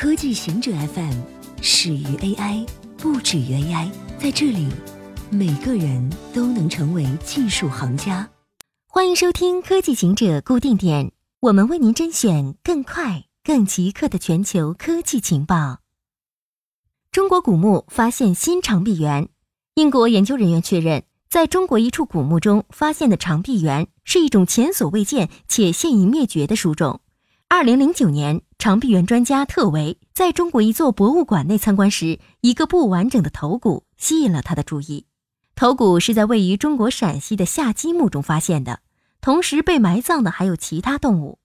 科技行者 FM 始于 AI，不止于 AI。在这里，每个人都能成为技术行家。欢迎收听科技行者固定点，我们为您甄选更快、更即刻的全球科技情报。中国古墓发现新长臂猿，英国研究人员确认，在中国一处古墓中发现的长臂猿是一种前所未见且现已灭绝的属种。二零零九年。长臂猿专家特维在中国一座博物馆内参观时，一个不完整的头骨吸引了他的注意。头骨是在位于中国陕西的夏姬墓中发现的，同时被埋葬的还有其他动物。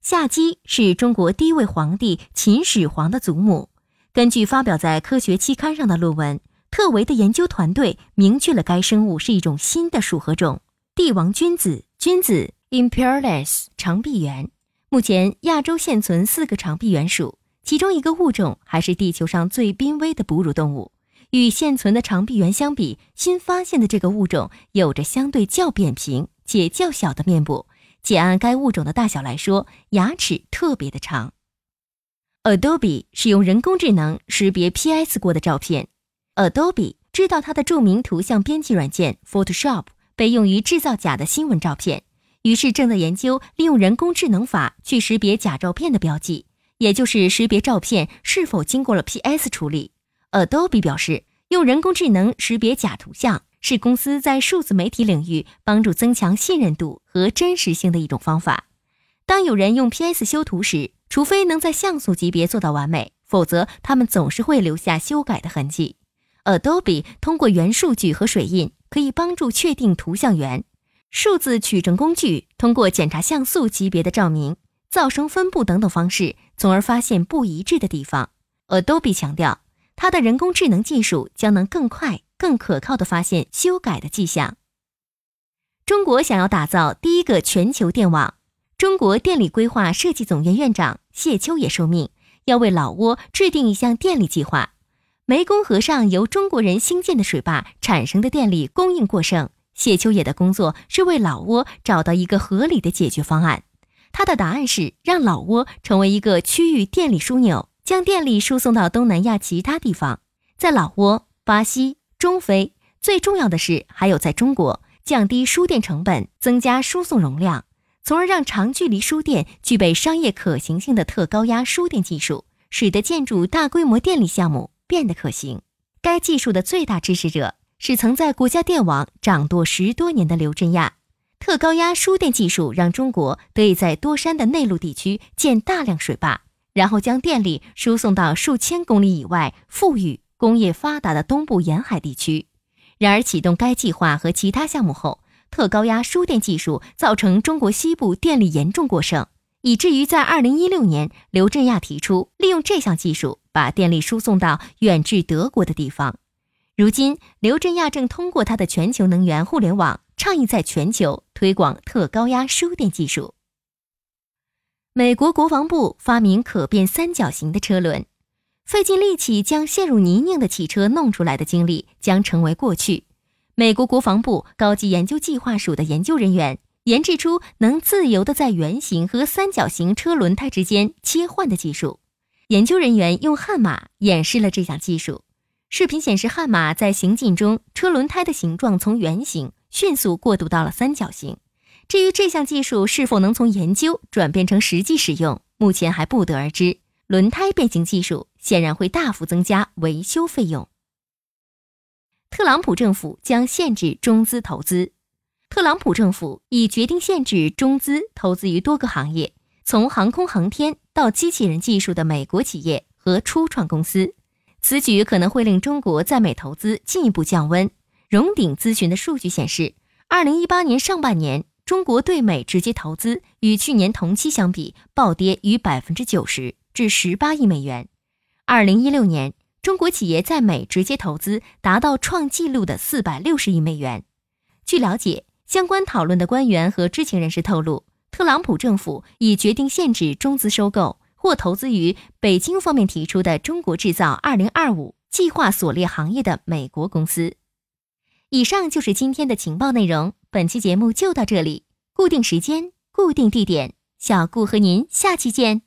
夏姬是中国第一位皇帝秦始皇的祖母。根据发表在科学期刊上的论文，特维的研究团队明确了该生物是一种新的属合种——帝王君子君子 （Imperialis） 长臂猿。目前，亚洲现存四个长臂猿属，其中一个物种还是地球上最濒危的哺乳动物。与现存的长臂猿相比，新发现的这个物种有着相对较扁平且较小的面部，且按该物种的大小来说，牙齿特别的长。Adobe 是用人工智能识别 PS 过的照片。Adobe 知道它的著名图像编辑软件 Photoshop 被用于制造假的新闻照片。于是正在研究利用人工智能法去识别假照片的标记，也就是识别照片是否经过了 PS 处理。Adobe 表示，用人工智能识别假图像是公司在数字媒体领域帮助增强信任度和真实性的一种方法。当有人用 PS 修图时，除非能在像素级别做到完美，否则他们总是会留下修改的痕迹。Adobe 通过元数据和水印，可以帮助确定图像源。数字取证工具通过检查像素级别的照明、噪声分布等等方式，从而发现不一致的地方。Adobe 强调，它的人工智能技术将能更快、更可靠地发现修改的迹象。中国想要打造第一个全球电网，中国电力规划设计总院院长谢秋野受命，要为老挝制定一项电力计划。湄公河上由中国人兴建的水坝产生的电力供应过剩。谢秋野的工作是为老挝找到一个合理的解决方案。他的答案是让老挝成为一个区域电力枢纽，将电力输送到东南亚其他地方，在老挝、巴西、中非，最重要的是还有在中国，降低输电成本，增加输送容量，从而让长距离输电具备商业可行性的特高压输电技术，使得建筑大规模电力项目变得可行。该技术的最大支持者。是曾在国家电网掌舵十多年的刘振亚，特高压输电技术让中国得以在多山的内陆地区建大量水坝，然后将电力输送到数千公里以外富裕、工业发达的东部沿海地区。然而，启动该计划和其他项目后，特高压输电技术造成中国西部电力严重过剩，以至于在2016年，刘振亚提出利用这项技术把电力输送到远至德国的地方。如今，刘振亚正通过他的全球能源互联网，倡议在全球推广特高压输电技术。美国国防部发明可变三角形的车轮，费尽力气将陷入泥泞的汽车弄出来的经历将成为过去。美国国防部高级研究计划署的研究人员研制出能自由地在圆形和三角形车轮胎之间切换的技术。研究人员用悍马演示了这项技术。视频显示，悍马在行进中，车轮胎的形状从圆形迅速过渡到了三角形。至于这项技术是否能从研究转变成实际使用，目前还不得而知。轮胎变形技术显然会大幅增加维修费用。特朗普政府将限制中资投资。特朗普政府已决定限制中资投资于多个行业，从航空航天到机器人技术的美国企业和初创公司。此举可能会令中国在美投资进一步降温。荣鼎咨询的数据显示，二零一八年上半年，中国对美直接投资与去年同期相比暴跌逾百分之九十，至十八亿美元。二零一六年，中国企业在美直接投资达到创纪录的四百六十亿美元。据了解，相关讨论的官员和知情人士透露，特朗普政府已决定限制中资收购。或投资于北京方面提出的“中国制造二零二五”计划所列行业的美国公司。以上就是今天的情报内容，本期节目就到这里。固定时间，固定地点，小顾和您下期见。